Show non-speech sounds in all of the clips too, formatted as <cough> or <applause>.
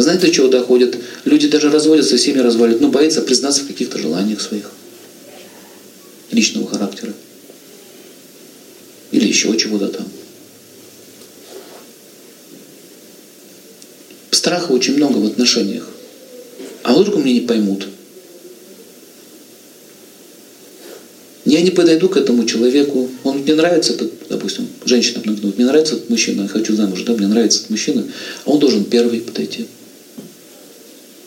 Знаете, до чего доходят? Люди даже разводятся, семьи разваливают, но боятся признаться в каких-то желаниях своих. Личного характера. Или еще чего-то там. Страха очень много в отношениях. А вдруг меня не поймут? Я не подойду к этому человеку, он мне нравится, этот, допустим, женщина, мне нравится этот мужчина, я хочу замуж, да, мне нравится этот мужчина, а он должен первый подойти.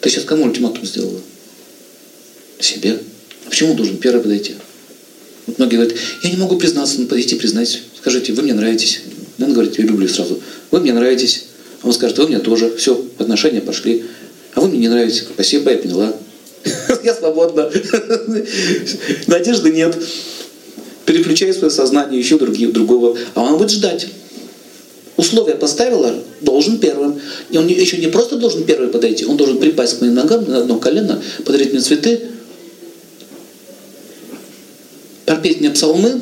Ты сейчас кому ультиматум сделала? Себе. А почему должен первый подойти? Вот многие говорят, я не могу признаться, ну подойти, признать. Скажите, вы мне нравитесь. Он говорит, я люблю сразу. Вы мне нравитесь. А он скажет, вы мне тоже. Все, отношения пошли. А вы мне не нравитесь. Спасибо, я поняла. <laughs> Я свободна. <laughs> Надежды нет. Переключай свое сознание, ищу другие, другого. А он будет ждать. Условия поставила, должен первым. И он еще не просто должен первый подойти, он должен припасть к моим ногам на одно колено, подарить мне цветы, пропеть мне псалмы.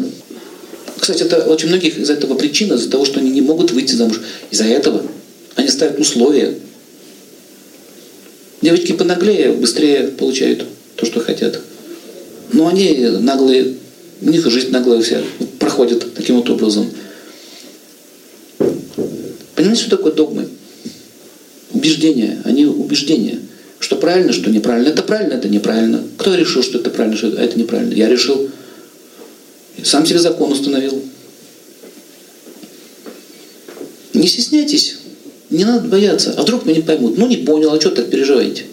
Кстати, это очень многих из этого причина, из-за того, что они не могут выйти замуж. Из-за этого они ставят условия. Девочки понаглее быстрее получают то, что хотят. Но они наглые, у них жизнь наглая вся проходит таким вот образом. Понимаете, что такое догмы? Убеждения. Они убеждения. Что правильно, что неправильно. Это правильно, это неправильно. Кто решил, что это правильно, что это неправильно? Я решил. Сам себе закон установил. Не стесняйтесь. Не надо бояться. А вдруг меня не поймут? Ну, не понял, а что так переживаете?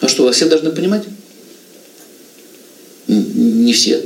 А что, вас все должны понимать? Не все.